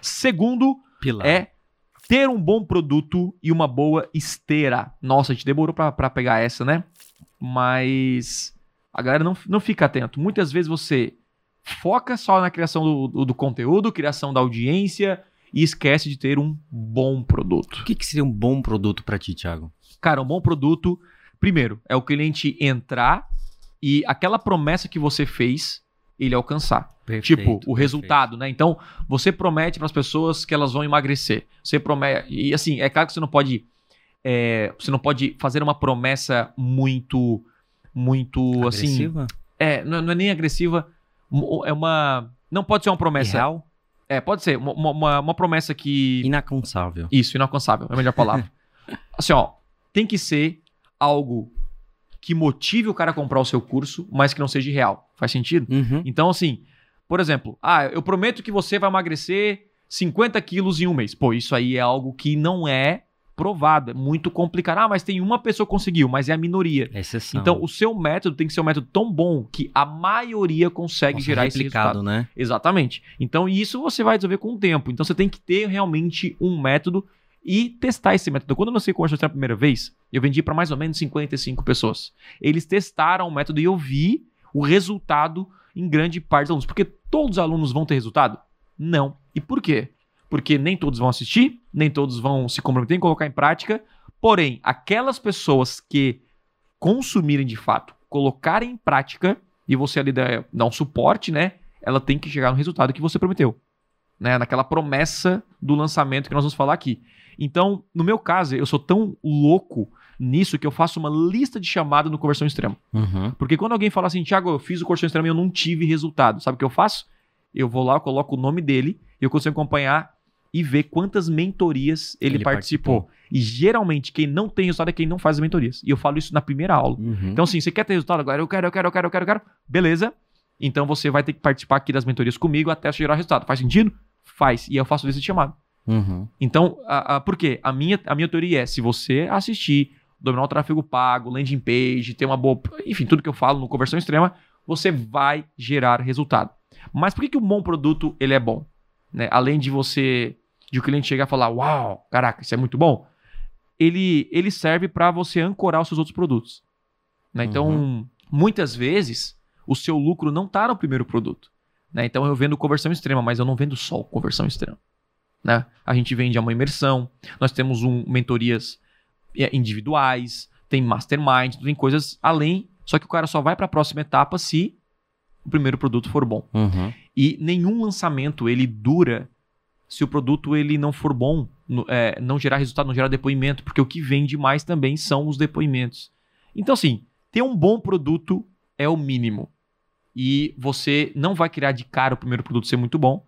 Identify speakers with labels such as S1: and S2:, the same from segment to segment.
S1: Segundo
S2: Pilar.
S1: é ter um bom produto e uma boa esteira. Nossa, a gente demorou pra, pra pegar essa, né? Mas a galera não, não fica atento. Muitas vezes você foca só na criação do, do, do conteúdo, criação da audiência e esquece de ter um bom produto.
S2: O que, que seria um bom produto pra ti, Thiago?
S1: Cara, um bom produto, primeiro, é o cliente entrar e aquela promessa que você fez, ele alcançar. tipo, o resultado, né? Então, você promete para as pessoas que elas vão emagrecer. Você promete. E assim, é claro que você não pode. é, você não pode fazer uma promessa muito. Muito assim.
S2: Agressiva?
S1: É, não, não é nem agressiva. É uma. Não pode ser uma promessa.
S2: Real?
S1: É, pode ser. Uma, uma, uma promessa que.
S2: Inalcançável.
S1: Isso, inalcançável, é a melhor palavra. assim, ó, tem que ser algo que motive o cara a comprar o seu curso, mas que não seja real. Faz sentido?
S2: Uhum.
S1: Então, assim, por exemplo, ah, eu prometo que você vai emagrecer 50 quilos em um mês. Pô, isso aí é algo que não é provado, é muito complicado. Ah, mas tem uma pessoa que conseguiu, mas é a minoria.
S2: Exceção.
S1: Então, o seu método tem que ser um método tão bom que a maioria consegue
S2: Nossa,
S1: gerar esse resultado.
S2: né?
S1: Exatamente. Então, isso você vai resolver com o tempo. Então, você tem que ter realmente um método e testar esse método. Quando eu lancei o Conversação a primeira vez, eu vendi para mais ou menos 55 pessoas. Eles testaram o método e eu vi o resultado em grande parte dos alunos. Porque todos os alunos vão ter resultado? Não. E por quê? Porque nem todos vão assistir, nem todos vão se comprometer em colocar em prática. Porém, aquelas pessoas que consumirem de fato, colocarem em prática, e você ali dá, dá um suporte, né? Ela tem que chegar no resultado que você prometeu. Né? Naquela promessa do lançamento que nós vamos falar aqui. Então, no meu caso, eu sou tão louco nisso que eu faço uma lista de chamada no Conversão Extrema.
S2: Uhum.
S1: Porque quando alguém fala assim, Thiago, eu fiz o Conversão Extrema e eu não tive resultado, sabe o que eu faço? Eu vou lá, eu coloco o nome dele, e eu consigo acompanhar e ver quantas mentorias ele,
S2: Ele
S1: participou.
S2: participou.
S1: E geralmente, quem não tem resultado é quem não faz as mentorias. E eu falo isso na primeira aula.
S2: Uhum.
S1: Então, assim, você quer ter resultado agora? Eu quero, eu quero, eu quero, eu quero, eu quero. Beleza. Então você vai ter que participar aqui das mentorias comigo até gerar resultado. Faz sentido? Faz. E eu faço lista de chamada.
S2: Uhum.
S1: Então, a, a- por quê? A minha, a minha teoria é: se você assistir, dominar o tráfego pago, landing page, ter uma boa. Enfim, tudo que eu falo no conversão extrema, você vai gerar resultado. Mas por que, que um bom produto ele é bom? Né? Além de você. de o cliente chegar e falar: Uau, caraca, isso é muito bom. Ele, ele serve para você ancorar os seus outros produtos. né? Então, muitas vezes, o seu lucro não está no primeiro produto. Né? Então, eu vendo conversão extrema, mas eu não vendo só conversão extrema. né? A gente vende uma imersão, nós temos um, mentorias é, individuais, tem mastermind, tem coisas além. Só que o cara só vai para a próxima etapa se o primeiro produto for bom.
S2: Uhum.
S1: E nenhum lançamento ele dura se o produto ele não for bom, no- é, não gerar resultado, não gerar depoimento, porque o que vende mais também são os depoimentos. Então, assim, ter um bom produto é o mínimo. E você não vai criar de cara o primeiro produto ser muito bom.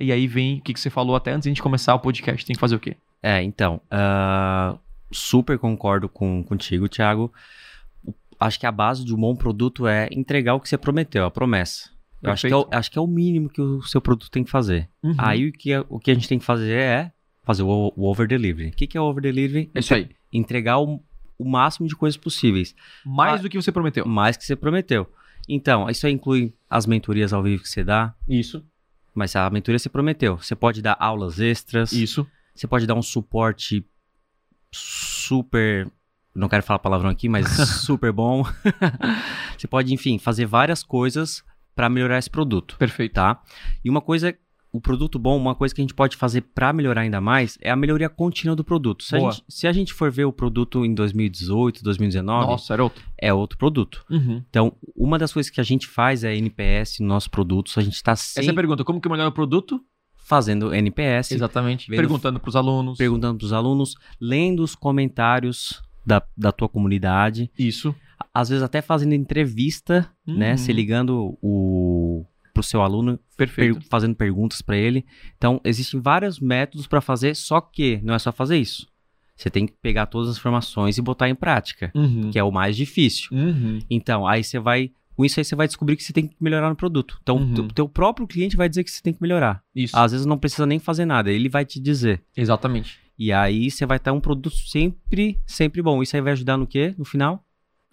S1: E aí vem o que, que você falou até antes de a gente começar o podcast. Tem que fazer o quê?
S2: É, então, ah, super concordo com, contigo, Thiago. Acho que a base de um bom produto é entregar o que você prometeu, a promessa. Eu acho que, é o, acho que é o mínimo que o seu produto tem que fazer.
S1: Uhum.
S2: Aí o que, o que a gente tem que fazer é fazer o, o over delivery. O que, que é o over delivery?
S1: É isso aí.
S2: Entregar o, o máximo de coisas possíveis,
S1: Mais
S2: Ah,
S1: do que você prometeu.
S2: mais que você prometeu. Então, isso aí inclui as mentorias ao vivo que você dá,
S1: Isso,
S2: mas a mentoria você prometeu. Você pode dar aulas extras.
S1: isso.
S2: Você pode dar um suporte super. Não quero falar palavrão aqui, mas super bom. você pode, enfim, fazer várias coisas para melhorar esse produto,
S1: Perfeito.
S2: tá? E uma coisa, o produto bom, uma coisa que a gente pode fazer para melhorar ainda mais é a melhoria contínua do produto. Se a, gente, se a gente for ver o produto em 2018, 2019,
S1: Nossa, era outro.
S2: é outro produto.
S1: Uhum.
S2: Então, uma das coisas que a gente faz é NPS no nosso produto. A gente está
S1: Essa é a
S2: sempre
S1: pergunta: como que melhora o produto?
S2: fazendo NPS.
S1: Exatamente.
S2: Vendo-
S1: Perguntando para os alunos.
S2: perguntando para os alunos, lendo os comentários da, da tua comunidade,
S1: Isso.
S2: às vezes até fazendo entrevista, né?
S1: Uhum.
S2: Se ligando o pro seu aluno,
S1: Perfeito.
S2: per- fazendo perguntas para ele. Então, existem vários métodos para fazer, só que não é só fazer isso. Você tem que pegar todas as informações e botar em prática,
S1: Uhum.
S2: que é o mais difícil.
S1: Uhum.
S2: Então, aí você vai com isso aí você vai descobrir que você tem que melhorar no produto. Então,
S1: Uhum.
S2: o teu próprio cliente vai dizer que você tem que melhorar.
S1: Isso.
S2: Às vezes não precisa nem fazer nada, ele vai te dizer.
S1: Exatamente.
S2: E aí você vai ter um produto sempre, sempre bom. Isso aí vai ajudar no quê? No final?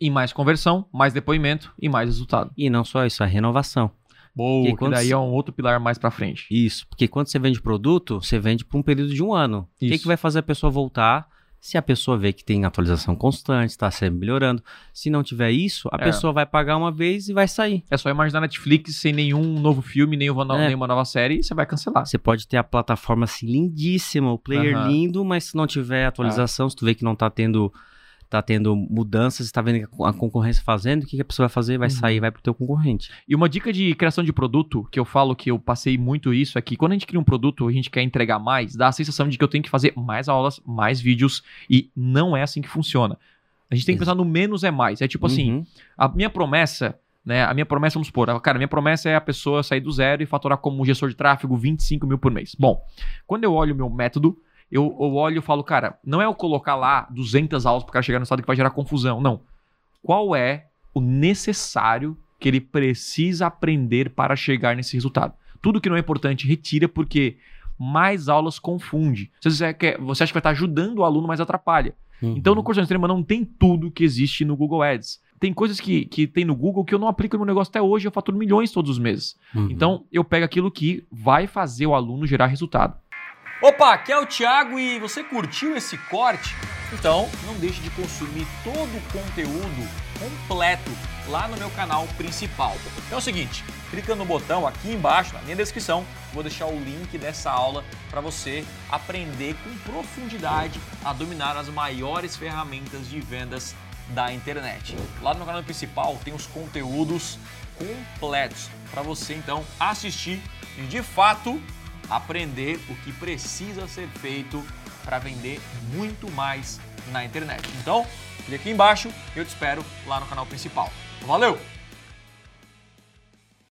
S1: E mais conversão, mais depoimento e mais resultado.
S2: E não só isso, a renovação.
S1: Boa, que daí é um outro pilar mais para frente.
S2: Isso, porque quando você vende produto, você vende por um período de um ano. O que, que vai fazer a pessoa voltar? Se a pessoa vê que tem atualização constante, está sempre melhorando. Se não tiver isso, a é. pessoa vai pagar uma vez e vai sair.
S1: É só imaginar Netflix sem nenhum novo filme, nenhuma, no... é. nenhuma nova série, e você vai cancelar.
S2: Você pode ter a plataforma assim lindíssima, o player uhum. lindo, mas se não tiver atualização, é. se tu vê que não está tendo tá tendo mudanças, está vendo a concorrência fazendo, o que, a pessoa vai fazer? Vai uhum. sair, vai pro teu concorrente.
S1: E uma dica de criação de produto, que eu falo que eu passei muito isso, é que quando a gente cria um produto, a gente quer entregar mais, dá a sensação de que eu tenho que fazer mais aulas, mais vídeos, e não é assim que funciona. A gente tem que pensar no menos é mais. É tipo assim, uhum. a minha promessa né? A minha promessa, vamos supor, cara, minha promessa é a pessoa sair do zero e faturar como gestor de tráfego 25 mil por mês. Bom, quando eu olho o meu método, eu, eu olho e falo, cara, não é eu colocar lá 200 aulas para o cara chegar no estado que vai gerar confusão. Não. Qual é o necessário que ele precisa aprender para chegar nesse resultado? Tudo que não é importante, retira, porque mais aulas confunde. Você, quer, você acha que vai estar ajudando o aluno, mas atrapalha. Uhum. Então, no curso de extrema não tem tudo que existe no Google Ads. Tem coisas que, que tem no Google que eu não aplico no meu negócio até hoje, eu faturo milhões todos os meses. Uhum. Então, eu pego aquilo que vai fazer o aluno gerar resultado. Opa, aqui é o Thiago e você curtiu esse corte? Então não deixe de consumir todo o conteúdo completo lá no meu canal principal. É o seguinte, clica no botão aqui embaixo na minha descrição, vou deixar o link dessa aula para você aprender com profundidade a dominar as maiores ferramentas de vendas da internet. Lá no canal principal tem os conteúdos completos para você então assistir e de fato aprender o que precisa ser feito para vender muito mais na internet. Então, clique aqui embaixo eu te espero lá no canal principal. Valeu!